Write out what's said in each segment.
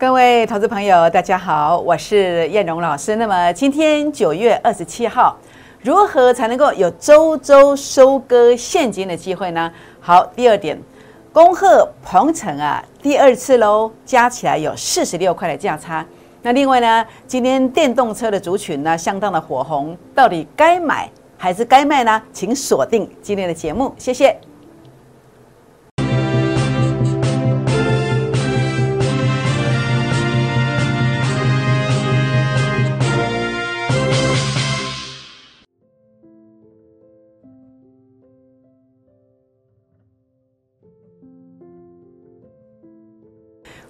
各位投资朋友，大家好，我是燕荣老师。那么今天九月二十七号，如何才能够有周周收割现金的机会呢？好，第二点，恭贺鹏程啊，第二次喽，加起来有四十六块的价差。那另外呢，今天电动车的族群呢，相当的火红，到底该买还是该卖呢？请锁定今天的节目，谢谢。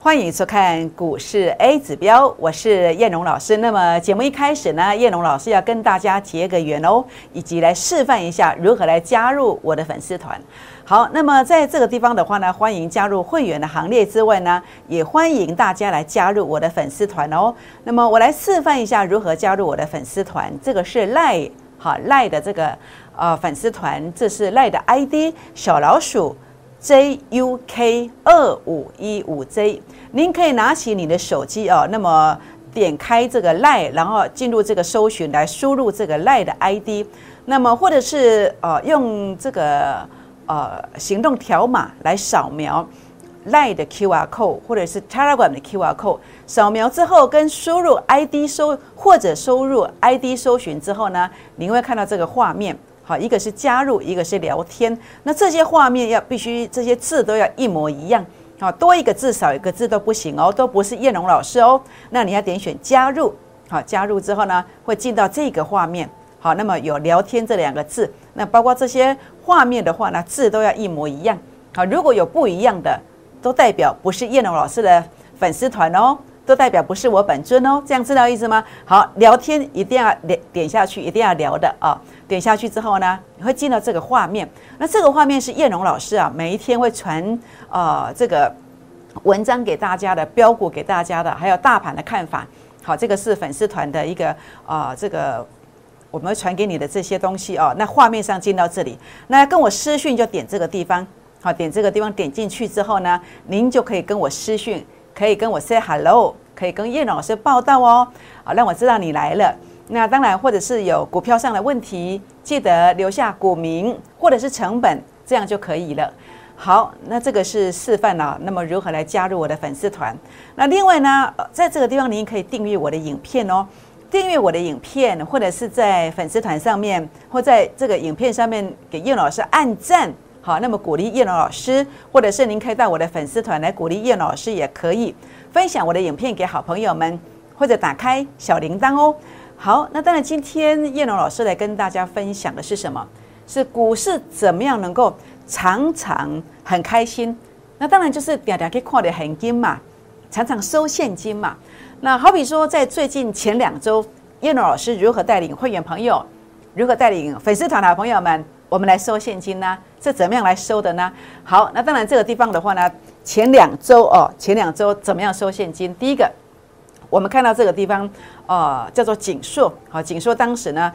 欢迎收看股市 A 指标，我是燕荣老师。那么节目一开始呢，燕荣老师要跟大家结个缘哦，以及来示范一下如何来加入我的粉丝团。好，那么在这个地方的话呢，欢迎加入会员的行列之外呢，也欢迎大家来加入我的粉丝团哦。那么我来示范一下如何加入我的粉丝团。这个是赖好赖的这个呃粉丝团，这是赖的 ID 小老鼠 JUK 二五一五 J。您可以拿起你的手机哦，那么点开这个赖，然后进入这个搜寻来输入这个赖的 ID，那么或者是呃用这个呃行动条码来扫描赖的 QR code，或者是 Telegram 的 QR code，扫描之后跟输入 ID 搜或者输入 ID 搜寻之后呢，您会看到这个画面，好，一个是加入，一个是聊天，那这些画面要必须这些字都要一模一样。好，多一个字少一个字都不行哦，都不是叶龙老师哦。那你要点选加入，好，加入之后呢，会进到这个画面。好，那么有聊天这两个字，那包括这些画面的话呢，字都要一模一样。好，如果有不一样的，都代表不是叶龙老师的粉丝团哦，都代表不是我本尊哦。这样知道意思吗？好，聊天一定要点点下去，一定要聊的啊。点下去之后呢，你会进到这个画面。那这个画面是叶龙老师啊，每一天会传呃这个文章给大家的，标股给大家的，还有大盘的看法。好，这个是粉丝团的一个啊，这个我们会传给你的这些东西哦。那画面上进到这里，那跟我私讯就点这个地方。好，点这个地方点进去之后呢，您就可以跟我私讯，可以跟我 say hello，可以跟叶老师报道哦。好，让我知道你来了。那当然，或者是有股票上的问题，记得留下股名或者是成本，这样就可以了。好，那这个是示范了。那么如何来加入我的粉丝团？那另外呢，在这个地方您可以订阅我的影片哦。订阅我的影片，或者是在粉丝团上面，或在这个影片上面给叶老师按赞。好，那么鼓励叶老师，或者是您可以到我的粉丝团来鼓励叶老师，也可以分享我的影片给好朋友们，或者打开小铃铛哦。好，那当然，今天叶龙老师来跟大家分享的是什么？是股市怎么样能够常常很开心？那当然就是点点可以看的很金嘛，常常收现金嘛。那好比说，在最近前两周，叶龙老师如何带领会员朋友，如何带领粉丝团的朋友们，我们来收现金呢？是怎么样来收的呢？好，那当然这个地方的话呢，前两周哦，前两周怎么样收现金？第一个。我们看到这个地方，呃，叫做锦硕，好，锦硕当时呢，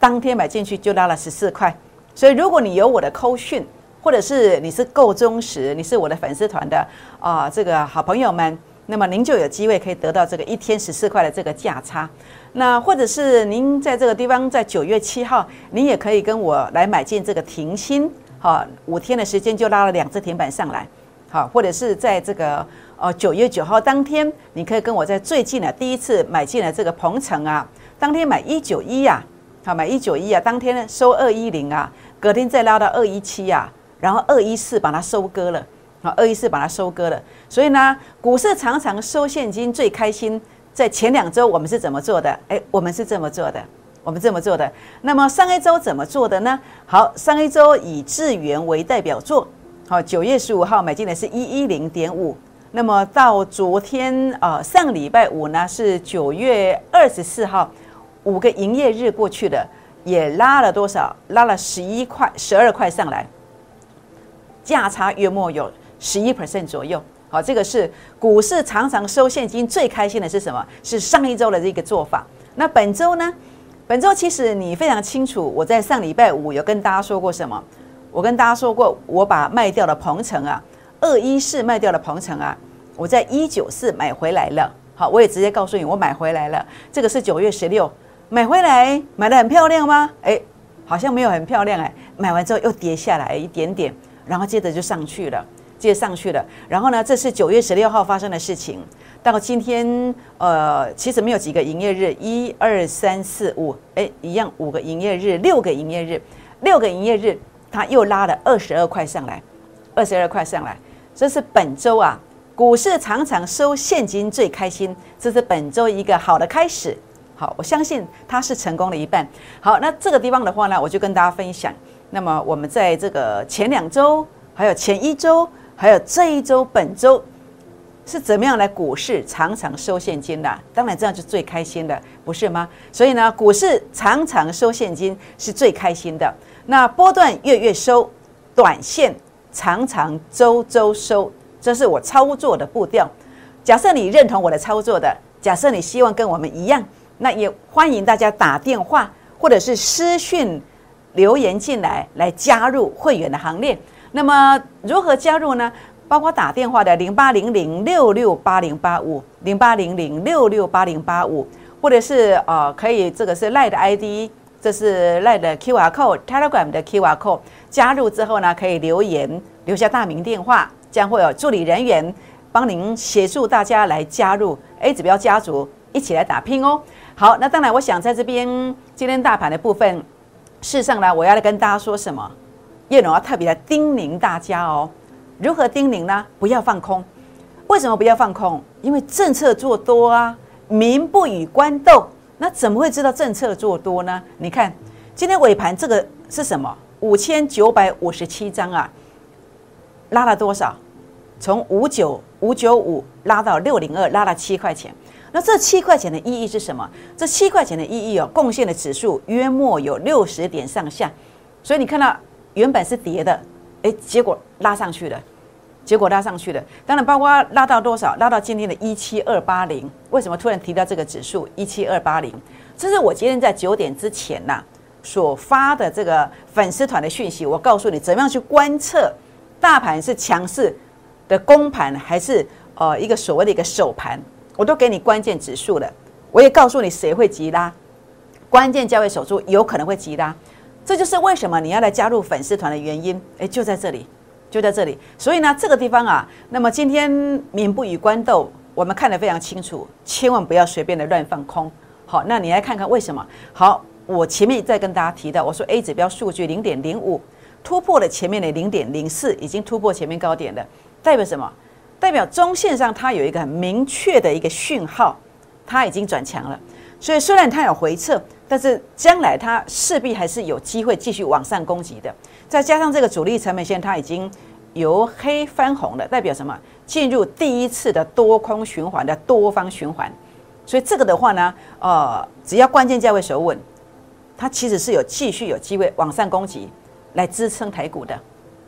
当天买进去就拉了十四块，所以如果你有我的扣讯，或者是你是够忠实，你是我的粉丝团的啊，这个好朋友们，那么您就有机会可以得到这个一天十四块的这个价差。那或者是您在这个地方，在九月七号，您也可以跟我来买进这个停薪，好，五天的时间就拉了两只停板上来，好，或者是在这个。哦，九月九号当天，你可以跟我在最近的第一次买进了这个鹏程啊，当天买一九一呀，好买一九一啊，当天收二一零啊，隔天再拉到二一七啊，然后二一四把它收割了，好二一四把它收割了，所以呢，股市常常收现金最开心，在前两周我们是怎么做的？哎，我们是这么做的，我们这么做的。那么上一周怎么做的呢？好，上一周以智源为代表作，好九月十五号买进的是一一零点五。那么到昨天啊，上礼拜五呢是九月二十四号，五个营业日过去了，也拉了多少？拉了十一块、十二块上来，价差约莫有十一 percent 左右。好，这个是股市常常收现金最开心的是什么？是上一周的这个做法。那本周呢？本周其实你非常清楚，我在上礼拜五有跟大家说过什么？我跟大家说过，我把卖掉的鹏程啊。二一四卖掉了鹏程啊，我在一九四买回来了。好，我也直接告诉你，我买回来了。这个是九月十六买回来，买的很漂亮吗？哎，好像没有很漂亮哎。买完之后又跌下来一点点，然后接着就上去了，接着上去了。然后呢，这是九月十六号发生的事情。到今天，呃，其实没有几个营业日，一二三四五，哎，一样五个营业日，六个营业日，六个营业日，它又拉了二十二块上来，二十二块上来，这是本周啊。股市常常收现金最开心，这是本周一个好的开始。好，我相信它是成功的一半。好，那这个地方的话呢，我就跟大家分享。那么我们在这个前两周，还有前一周，还有这一周，本周是怎么样来股市常常收现金的？当然这样是最开心的，不是吗？所以呢，股市常常收现金是最开心的。那波段月月收，短线常常周周收。这是我操作的步调。假设你认同我的操作的，假设你希望跟我们一样，那也欢迎大家打电话或者是私讯留言进来，来加入会员的行列。那么如何加入呢？包括打电话的零八零零六六八零八五零八零零六六八零八五，或者是呃可以这个是 lie 的 ID，这是 lie 的 QR code，Telegram 的 QR code，加入之后呢，可以留言留下大名电话。将会有助理人员帮您协助大家来加入 A 指标家族，一起来打拼哦。好，那当然，我想在这边今天大盘的部分，事实上呢，我要来跟大家说什么？叶龙要特别的叮咛大家哦。如何叮咛呢？不要放空。为什么不要放空？因为政策做多啊，民不与官斗。那怎么会知道政策做多呢？你看今天尾盘这个是什么？五千九百五十七张啊，拉了多少？从五九五九五拉到六零二，拉了七块钱。那这七块钱的意义是什么？这七块钱的意义哦，贡献的指数约莫有六十点上下。所以你看到原本是跌的，哎，结果拉上去了，结果拉上去了。当然，包括拉到多少？拉到今天的一七二八零。为什么突然提到这个指数一七二八零？这是我今天在九点之前呐所发的这个粉丝团的讯息。我告诉你，怎么样去观测大盘是强势。的公盘还是呃一个所谓的一个首盘，我都给你关键指数了，我也告诉你谁会急拉，关键价位守住有可能会急拉，这就是为什么你要来加入粉丝团的原因。诶，就在这里，就在这里。所以呢，这个地方啊，那么今天民不与官斗，我们看得非常清楚，千万不要随便的乱放空。好，那你来看看为什么？好，我前面再跟大家提到，我说 A 指标数据零点零五突破了前面的零点零四，已经突破前面高点了。代表什么？代表中线上它有一个很明确的一个讯号，它已经转强了。所以虽然它有回撤，但是将来它势必还是有机会继续往上攻击的。再加上这个主力成本线它已经由黑翻红了，代表什么？进入第一次的多空循环的多方循环。所以这个的话呢，呃，只要关键价位守稳，它其实是有继续有机会往上攻击来支撑台股的。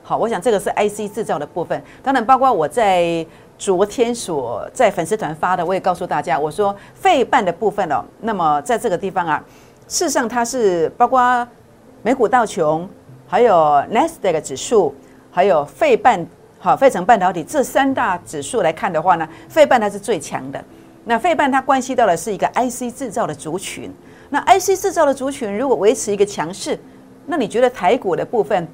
好，我想这个是 IC 制造的部分，当然包括我在昨天所在粉丝团发的，我也告诉大家，我说费半的部分哦，那么在这个地方啊，事实上它是包括美股道琼，还有 Nasdaq 指数，还有费半好费城半导体这三大指数来看的话呢，费半它是最强的。那费半它关系到的是一个 IC 制造的族群，那 IC 制造的族群如果维持一个强势，那你觉得台股的部分？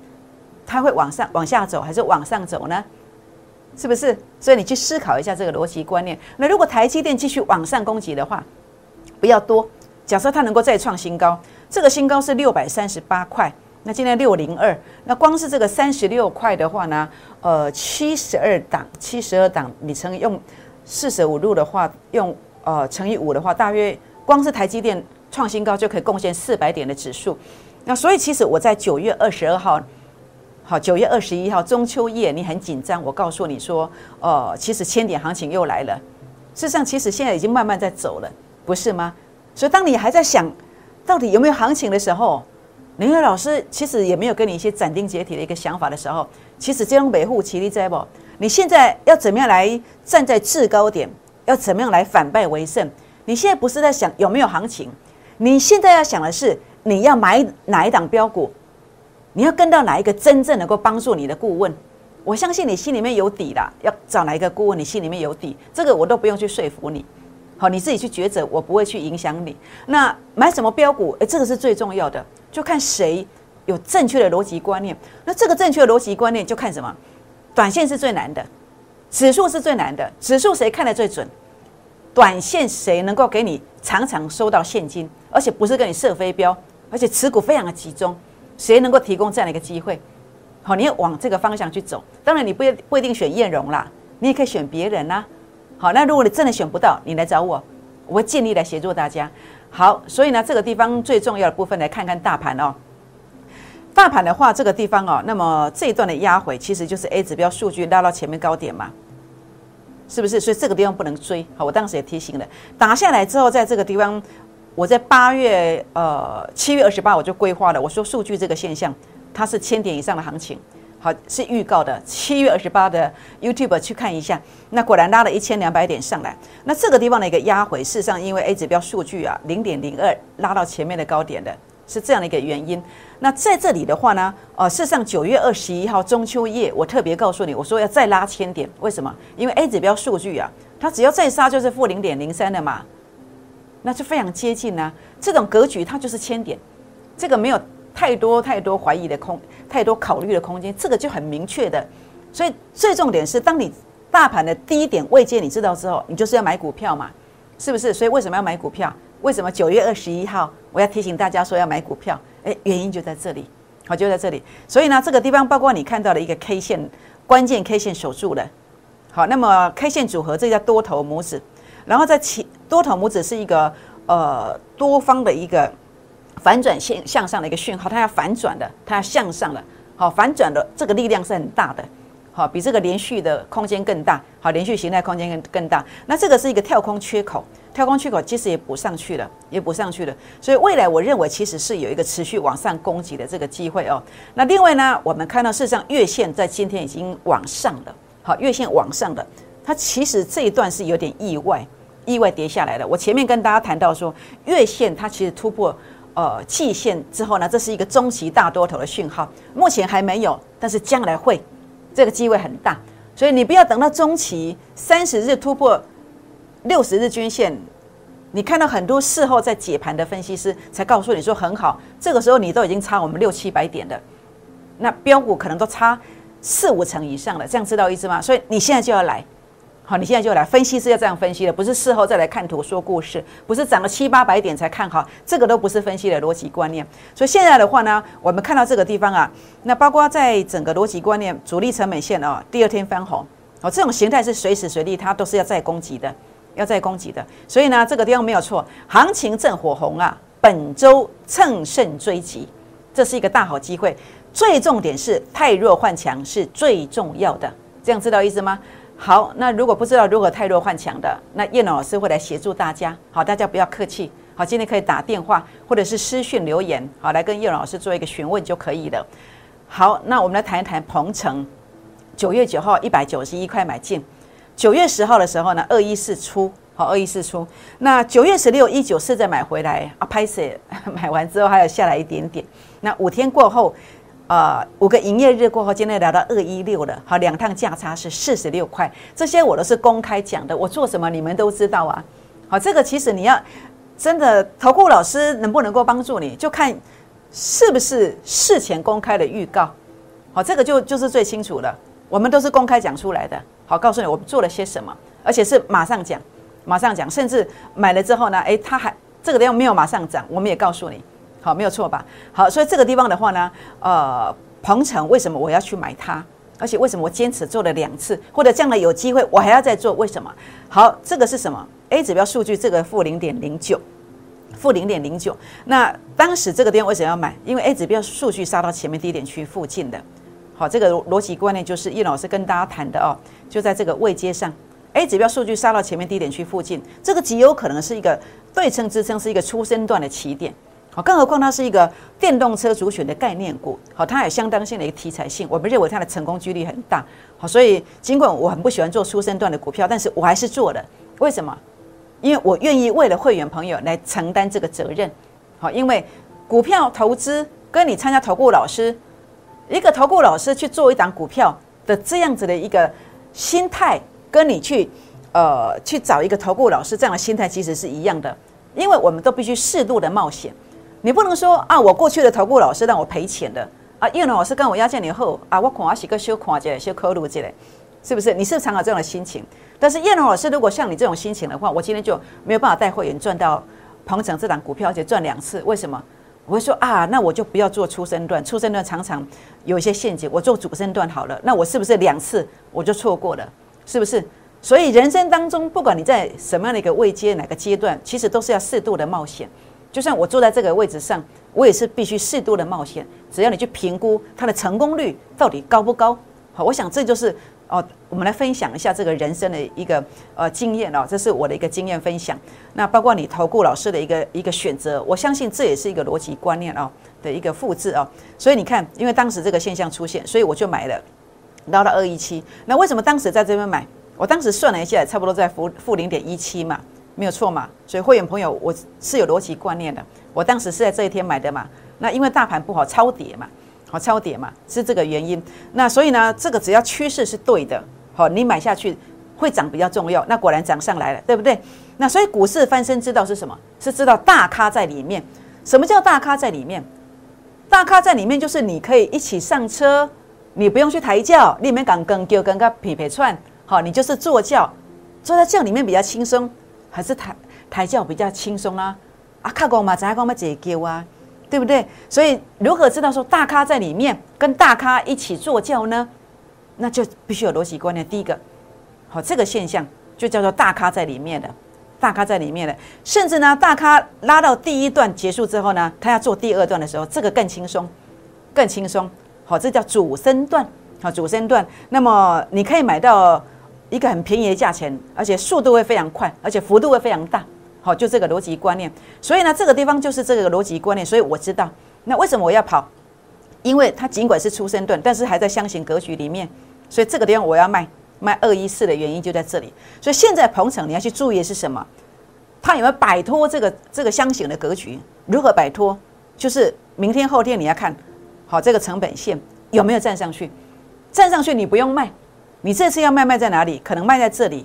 它会往上、往下走，还是往上走呢？是不是？所以你去思考一下这个逻辑观念。那如果台积电继续往上攻击的话，不要多。假设它能够再创新高，这个新高是六百三十八块，那今天六零二，那光是这个三十六块的话呢，呃，七十二档，七十二档，你乘用四舍五入的话，用呃乘以五的话，大约光是台积电创新高就可以贡献四百点的指数。那所以其实我在九月二十二号。好，九月二十一号中秋夜，你很紧张。我告诉你说，哦，其实千点行情又来了。事实上，其实现在已经慢慢在走了，不是吗？所以，当你还在想到底有没有行情的时候，林月老师其实也没有跟你一些斩钉截铁的一个想法的时候，其实这种维护其力在不？你现在要怎么样来站在制高点？要怎么样来反败为胜？你现在不是在想有没有行情，你现在要想的是你要买哪一档标股。你要跟到哪一个真正能够帮助你的顾问？我相信你心里面有底啦。要找哪一个顾问，你心里面有底，这个我都不用去说服你。好，你自己去抉择，我不会去影响你。那买什么标股？诶，这个是最重要的，就看谁有正确的逻辑观念。那这个正确的逻辑观念就看什么？短线是最难的，指数是最难的。指数谁看得最准？短线谁能够给你常常收到现金，而且不是给你设飞镖，而且持股非常的集中，谁能够提供这样的一个机会？好，你要往这个方向去走。当然，你不不一定选艳荣啦，你也可以选别人啦。好，那如果你真的选不到，你来找我，我会尽力来协助大家。好，所以呢，这个地方最重要的部分来看看大盘哦。大盘的话，这个地方哦，那么这一段的压回其实就是 A 指标数据拉到前面高点嘛，是不是？所以这个地方不能追。好，我当时也提醒了，打下来之后，在这个地方，我在八月呃七月二十八我就规划了，我说数据这个现象，它是千点以上的行情。好，是预告的，七月二十八的 YouTube 去看一下，那果然拉了一千两百点上来。那这个地方的一个压回，事实上因为 A 指标数据啊零点零二拉到前面的高点的，是这样的一个原因。那在这里的话呢，呃，事实上九月二十一号中秋夜，我特别告诉你，我说要再拉千点，为什么？因为 A 指标数据啊，它只要再杀就是负零点零三的嘛，那就非常接近啊。这种格局它就是千点，这个没有太多太多怀疑的空。太多考虑的空间，这个就很明确的。所以最重点是，当你大盘的低点位阶你知道之后，你就是要买股票嘛，是不是？所以为什么要买股票？为什么九月二十一号我要提醒大家说要买股票？诶，原因就在这里，好，就在这里。所以呢，这个地方包括你看到的一个 K 线，关键 K 线守住了。好，那么 K 线组合这叫多头拇指，然后在其多头拇指是一个呃多方的一个。反转线向上的一个讯号，它要反转的，它要向上的，好，反转的这个力量是很大的，好，比这个连续的空间更大，好，连续形态空间更更大。那这个是一个跳空缺口，跳空缺口其实也补上去了，也补上去了。所以未来我认为其实是有一个持续往上攻击的这个机会哦。那另外呢，我们看到事实上月线在今天已经往上了，好，月线往上的，它其实这一段是有点意外，意外跌下来的。我前面跟大家谈到说，月线它其实突破。呃，季线之后呢，这是一个中期大多头的讯号，目前还没有，但是将来会，这个机会很大，所以你不要等到中期三十日突破六十日均线，你看到很多事后在解盘的分析师才告诉你说很好，这个时候你都已经差我们六七百点的，那标股可能都差四五成以上了，这样知道意思吗？所以你现在就要来。好，你现在就来分析是要这样分析的，不是事后再来看图说故事，不是涨了七八百点才看好，这个都不是分析的逻辑观念。所以现在的话呢，我们看到这个地方啊，那包括在整个逻辑观念主力成本线哦，第二天翻红，哦，这种形态是随时随地它都是要再攻击的，要再攻击的。所以呢，这个地方没有错，行情正火红啊，本周乘胜追击，这是一个大好机会。最重点是太弱换强是最重要的，这样知道意思吗？好，那如果不知道如何太弱换强的，那叶老师会来协助大家。好，大家不要客气。好，今天可以打电话或者是私讯留言，好，来跟叶老师做一个询问就可以了。好，那我们来谈一谈鹏程。九月九号一百九十一块买进，九月十号的时候呢，二一四出，好，二一四出。那九月十六一九四再买回来啊，拍摄 买完之后还有下来一点点。那五天过后。呃，五个营业日过后，今天来到二一六了。好，两趟价差是四十六块，这些我都是公开讲的。我做什么你们都知道啊。好，这个其实你要真的投顾老师能不能够帮助你，就看是不是事前公开的预告。好，这个就就是最清楚了。我们都是公开讲出来的。好，告诉你我们做了些什么，而且是马上讲，马上讲，甚至买了之后呢，诶，它还这个地方没有马上涨，我们也告诉你。好，没有错吧？好，所以这个地方的话呢，呃，鹏程为什么我要去买它？而且为什么我坚持做了两次，或者将来有机会我还要再做？为什么？好，这个是什么？A 指标数据这个负零点零九，负零点零九。那当时这个地方为什么要买？因为 A 指标数据杀到前面低点区附近的。好，这个逻辑观念就是叶老师跟大家谈的哦，就在这个位阶上，A 指标数据杀到前面低点区附近，这个极有可能是一个对称支撑，是一个出生段的起点。好，更何况它是一个电动车主选的概念股，好，它有相当性的一个题材性，我们认为它的成功几率很大，好，所以尽管我很不喜欢做出生段的股票，但是我还是做了。为什么？因为我愿意为了会员朋友来承担这个责任，好，因为股票投资跟你参加投顾老师，一个投顾老师去做一档股票，的这样子的一个心态，跟你去呃去找一个投顾老师这样的心态其实是一样的，因为我们都必须适度的冒险，你不能说啊，我过去的投顾老师让我赔钱的啊，叶龙老师跟我押件以后啊，我看我是个修看起来修科路起来，是不是？你是不是常有这样的心情？但是叶龙老师如果像你这种心情的话，我今天就没有办法带会员赚到鹏程这档股票，而且赚两次，为什么？我会说啊，那我就不要做出生段，出生段常常有一些陷阱，我做主升段好了。那我是不是两次我就错过了？是不是？所以人生当中，不管你在什么样的一个位阶、哪个阶段，其实都是要适度的冒险。就算我坐在这个位置上，我也是必须适度的冒险。只要你去评估它的成功率到底高不高，好，我想这就是。哦，我们来分享一下这个人生的一个呃经验哦，这是我的一个经验分享。那包括你投顾老师的一个一个选择，我相信这也是一个逻辑观念哦的一个复制哦。所以你看，因为当时这个现象出现，所以我就买了，捞到二一七。那为什么当时在这边买？我当时算了一下，差不多在负负零点一七嘛，没有错嘛。所以会员朋友，我是有逻辑观念的。我当时是在这一天买的嘛。那因为大盘不好，超跌嘛。好超跌嘛，是这个原因。那所以呢，这个只要趋势是对的，好，你买下去会涨比较重要。那果然涨上来了，对不对？那所以股市翻身之道是什么？是知道大咖在里面。什么叫大咖在里面？大咖在里面就是你可以一起上车，你不用去抬轿，里面敢跟就跟个匹配串，好，你就是坐轿，坐在轿里面比较轻松，还是抬抬轿比较轻松啊？啊，卡讲嘛，怎样讲嘛，坐轿啊？对不对？所以如何知道说大咖在里面跟大咖一起坐轿呢？那就必须有逻辑观念。第一个，好，这个现象就叫做大咖在里面的，大咖在里面的，甚至呢，大咖拉到第一段结束之后呢，他要做第二段的时候，这个更轻松，更轻松。好，这叫主升段。好，主升段，那么你可以买到一个很便宜的价钱，而且速度会非常快，而且幅度会非常大。好，就这个逻辑观念，所以呢，这个地方就是这个逻辑观念，所以我知道，那为什么我要跑？因为它尽管是出生段，但是还在箱型格局里面，所以这个地方我要卖卖二一四的原因就在这里。所以现在鹏程你要去注意的是什么？它有没有摆脱这个这个箱型的格局？如何摆脱？就是明天后天你要看好这个成本线有没有站上去，站上去你不用卖，你这次要卖卖在哪里？可能卖在这里，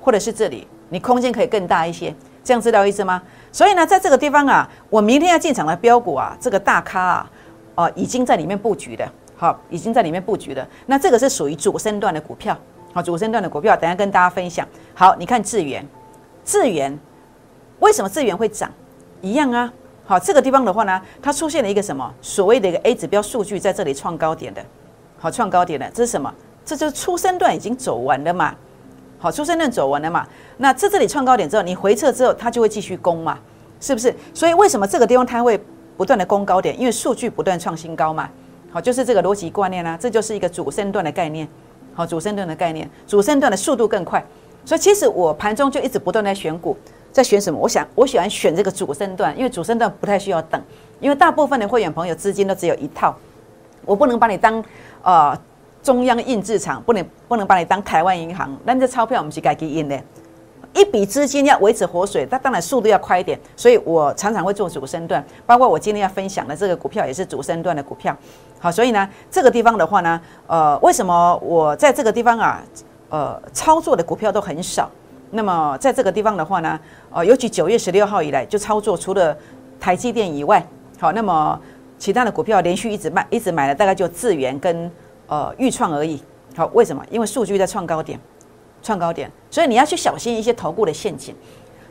或者是这里，你空间可以更大一些。这样知道意思吗？所以呢，在这个地方啊，我明天要进场的标股啊，这个大咖啊，哦，已经在里面布局的，好，已经在里面布局的。那这个是属于主升段的股票，好，主升段的股票，等下跟大家分享。好，你看智源，智源为什么智源会涨？一样啊，好，这个地方的话呢，它出现了一个什么所谓的一个 A 指标数据在这里创高点的，好，创高点的，这是什么？这就是初生段已经走完了嘛。好，出生段走完了嘛？那在这里创高点之后，你回撤之后，它就会继续攻嘛？是不是？所以为什么这个地方它会不断的攻高点？因为数据不断创新高嘛。好，就是这个逻辑观念啦，这就是一个主升段的概念。好，主升段的概念，主升段的速度更快。所以其实我盘中就一直不断在选股，在选什么？我想我喜欢选这个主升段，因为主升段不太需要等，因为大部分的会员朋友资金都只有一套，我不能把你当呃。中央印制厂不能不能把你当台湾银行，那这钞票我们是改给印的。一笔资金要维持活水，那当然速度要快一点。所以我常常会做主升段，包括我今天要分享的这个股票也是主升段的股票。好，所以呢，这个地方的话呢，呃，为什么我在这个地方啊，呃，操作的股票都很少？那么在这个地方的话呢，呃，尤其九月十六号以来就操作，除了台积电以外，好，那么其他的股票连续一直卖，一直买了，大概就智源跟。呃，预创而已。好，为什么？因为数据在创高点，创高点，所以你要去小心一些投顾的陷阱。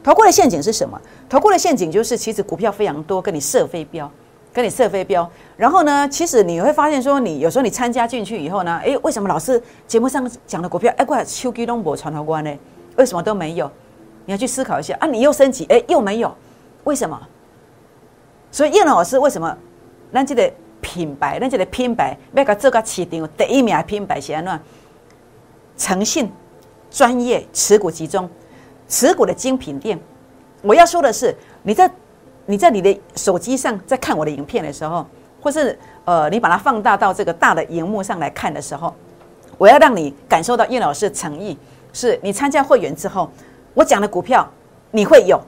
投顾的陷阱是什么？投顾的陷阱就是其实股票非常多，跟你设飞镖，跟你设飞镖。然后呢，其实你会发现说，你有时候你参加进去以后呢，诶，为什么老师节目上讲的股票，哎，怪秋基东博传头关呢？为什么都没有？你要去思考一下啊！你又升级，哎，又没有，为什么？所以叶老师为什么？那记得。品牌，咱这个品牌要甲做个市场第一名品牌是安怎？诚信、专业、持股集中、持股的精品店。我要说的是，你在你在你的手机上在看我的影片的时候，或是呃，你把它放大到这个大的荧幕上来看的时候，我要让你感受到叶老师的诚意。是你参加会员之后，我讲的股票你会有，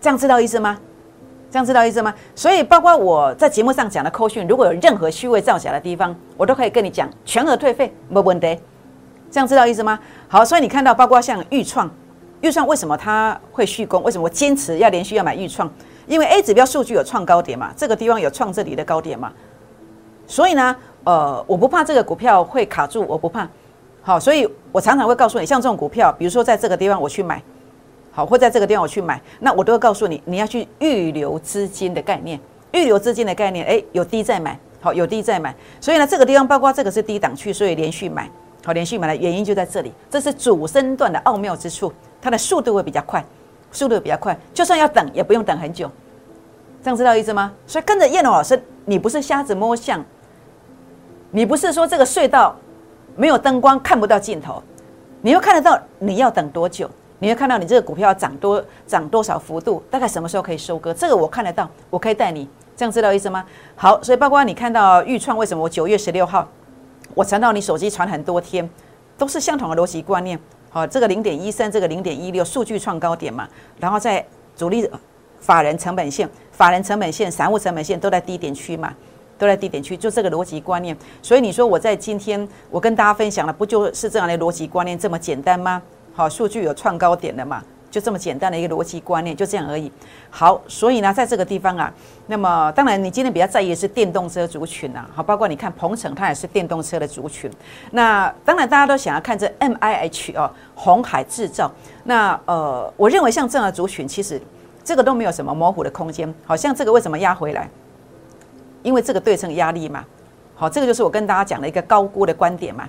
这样知道意思吗？这样知道意思吗？所以包括我在节目上讲的扣讯，如果有任何虚伪造假的地方，我都可以跟你讲，全额退费，没问题。这样知道意思吗？好，所以你看到包括像预创，预创为什么它会续工？为什么我坚持要连续要买预创？因为 A 指标数据有创高点嘛，这个地方有创这里的高点嘛，所以呢，呃，我不怕这个股票会卡住，我不怕。好，所以我常常会告诉你，像这种股票，比如说在这个地方我去买。好，或在这个地方我去买，那我都会告诉你，你要去预留资金的概念，预留资金的概念，哎，有低再买，好，有低再买，所以呢，这个地方包括这个是低档区，所以连续买，好，连续买的原因就在这里，这是主升段的奥妙之处，它的速度会比较快，速度比较快，就算要等也不用等很久，这样知道意思吗？所以跟着叶龙老师，你不是瞎子摸象，你不是说这个隧道没有灯光看不到尽头，你又看得到，你要等多久？你会看到你这个股票涨多涨多少幅度，大概什么时候可以收割？这个我看得到，我可以带你，这样知道意思吗？好，所以包括你看到预创，为什么我九月十六号我传到你手机传很多天，都是相同的逻辑观念。好，这个零点一三，这个零点一六，数据创高点嘛，然后在主力法人成本线、法人成本线、散户成本线都在低点区嘛，都在低点区，就这个逻辑观念。所以你说我在今天我跟大家分享的，不就是这样的逻辑观念这么简单吗？好，数据有创高点的嘛？就这么简单的一个逻辑观念，就这样而已。好，所以呢，在这个地方啊，那么当然你今天比较在意的是电动车族群呐。好，包括你看鹏程，它也是电动车的族群。那当然大家都想要看这 M I H 哦，红海制造。那呃，我认为像这样的族群，其实这个都没有什么模糊的空间。好像这个为什么压回来？因为这个对称压力嘛。好，这个就是我跟大家讲的一个高估的观点嘛。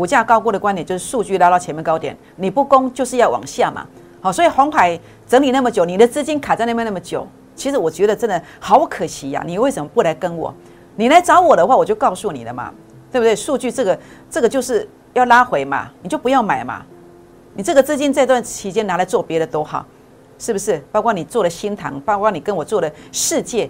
股价高估的观点就是数据拉到前面高点，你不攻就是要往下嘛。好，所以红海整理那么久，你的资金卡在那边那么久，其实我觉得真的好可惜呀。你为什么不来跟我？你来找我的话，我就告诉你了嘛，对不对？数据这个这个就是要拉回嘛，你就不要买嘛。你这个资金这段期间拿来做别的都好，是不是？包括你做的新塘，包括你跟我做的世界。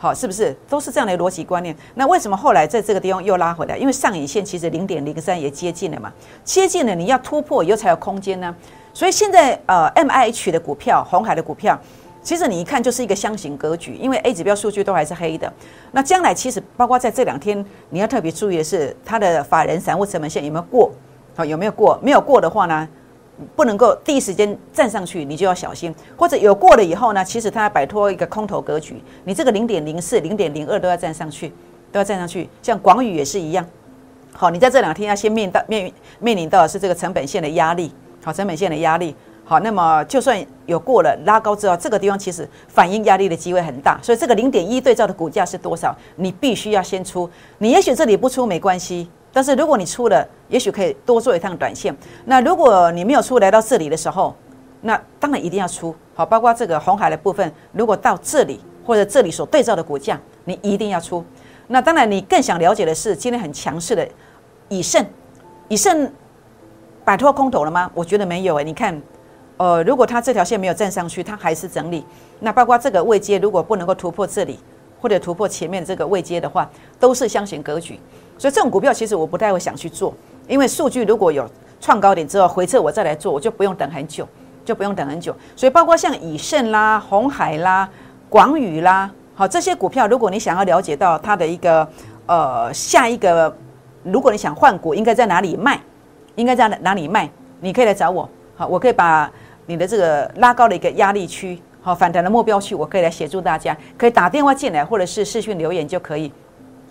好，是不是都是这样的逻辑观念？那为什么后来在这个地方又拉回来？因为上影线其实零点零三也接近了嘛，接近了，你要突破以后才有空间呢。所以现在呃，M I H 的股票，红海的股票，其实你一看就是一个箱型格局，因为 A 指标数据都还是黑的。那将来其实包括在这两天，你要特别注意的是它的法人散户成本线有没有过？好，有没有过？没有过的话呢？不能够第一时间站上去，你就要小心。或者有过了以后呢，其实它要摆脱一个空头格局，你这个零点零四、零点零二都要站上去，都要站上去。像广宇也是一样。好，你在这两天要先面到面面临到的是这个成本线的压力，好，成本线的压力。好，那么就算有过了拉高之后，这个地方其实反映压力的机会很大。所以这个零点一对照的股价是多少？你必须要先出。你也许这里不出没关系。但是如果你出了，也许可以多做一趟短线。那如果你没有出来到这里的时候，那当然一定要出。好，包括这个红海的部分，如果到这里或者这里所对照的股价，你一定要出。那当然，你更想了解的是今天很强势的以盛，以盛摆脱空头了吗？我觉得没有诶。你看，呃，如果它这条线没有站上去，它还是整理。那包括这个位阶，如果不能够突破这里，或者突破前面这个位阶的话，都是箱型格局。所以这种股票其实我不太会想去做，因为数据如果有创高点之后回撤，我再来做，我就不用等很久，就不用等很久。所以包括像以盛啦、红海啦、广宇啦，好这些股票，如果你想要了解到它的一个呃下一个，如果你想换股，应该在哪里卖，应该在哪里卖，你可以来找我，好，我可以把你的这个拉高的一个压力区，好反弹的目标区，我可以来协助大家，可以打电话进来或者是视讯留言就可以。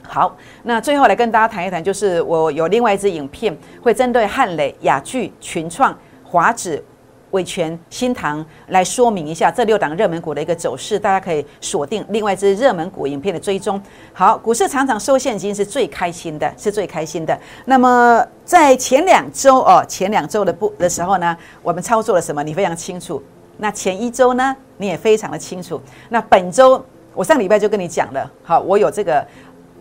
好，那最后来跟大家谈一谈，就是我有另外一支影片，会针对汉磊、雅聚、群创、华指、伟全、新唐来说明一下这六档热门股的一个走势，大家可以锁定另外一支热门股影片的追踪。好，股市常常收现金是最开心的，是最开心的。那么在前两周哦，前两周的不的时候呢，我们操作了什么？你非常清楚。那前一周呢，你也非常的清楚。那本周我上礼拜就跟你讲了，好，我有这个。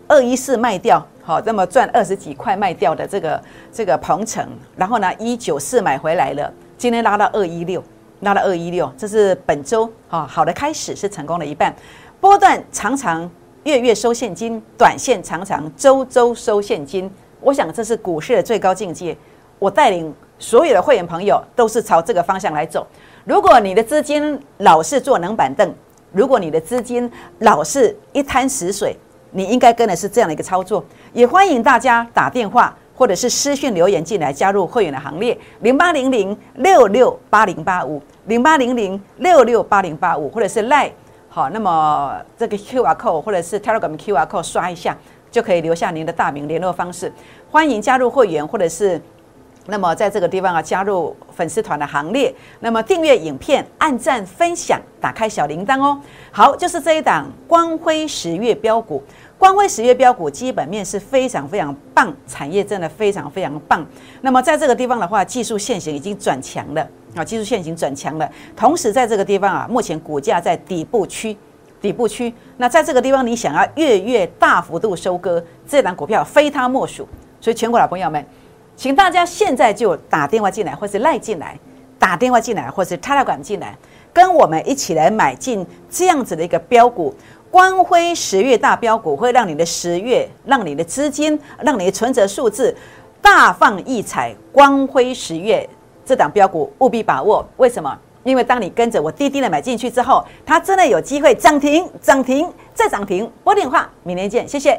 二一四卖掉，好，那么赚二十几块卖掉的这个这个鹏程，然后呢一九四买回来了，今天拉到二一六，拉到二一六，这是本周啊好的开始，是成功的一半。波段常常月月收现金，短线常常周周收现金，我想这是股市的最高境界。我带领所有的会员朋友都是朝这个方向来走。如果你的资金老是坐冷板凳，如果你的资金老是一滩死水，你应该跟的是这样的一个操作。也欢迎大家打电话或者是私信留言进来加入会员的行列，零八零零六六八零八五，零八零零六六八零八五，或者是赖好，那么这个 Q R code 或者是 Telegram Q R code 刷一下，就可以留下您的大名、联络方式。欢迎加入会员，或者是。那么在这个地方啊，加入粉丝团的行列，那么订阅影片、按赞、分享、打开小铃铛哦。好，就是这一档光辉十月标股，光辉十月标股基本面是非常非常棒，产业真的非常非常棒。那么在这个地方的话，技术线型已经转强了啊，技术线型转强了。同时在这个地方啊，目前股价在底部区，底部区。那在这个地方，你想要月月大幅度收割这档股票，非它莫属。所以全国老朋友们。请大家现在就打电话进来，或是赖进来，打电话进来，或是 Telegram 进来，跟我们一起来买进这样子的一个标股，光辉十月大标股，会让你的十月，让你的资金，让你的存折数字大放异彩。光辉十月这档标股务必把握，为什么？因为当你跟着我滴滴的买进去之后，它真的有机会涨停，涨停再涨停。拨电话，明天见，谢谢。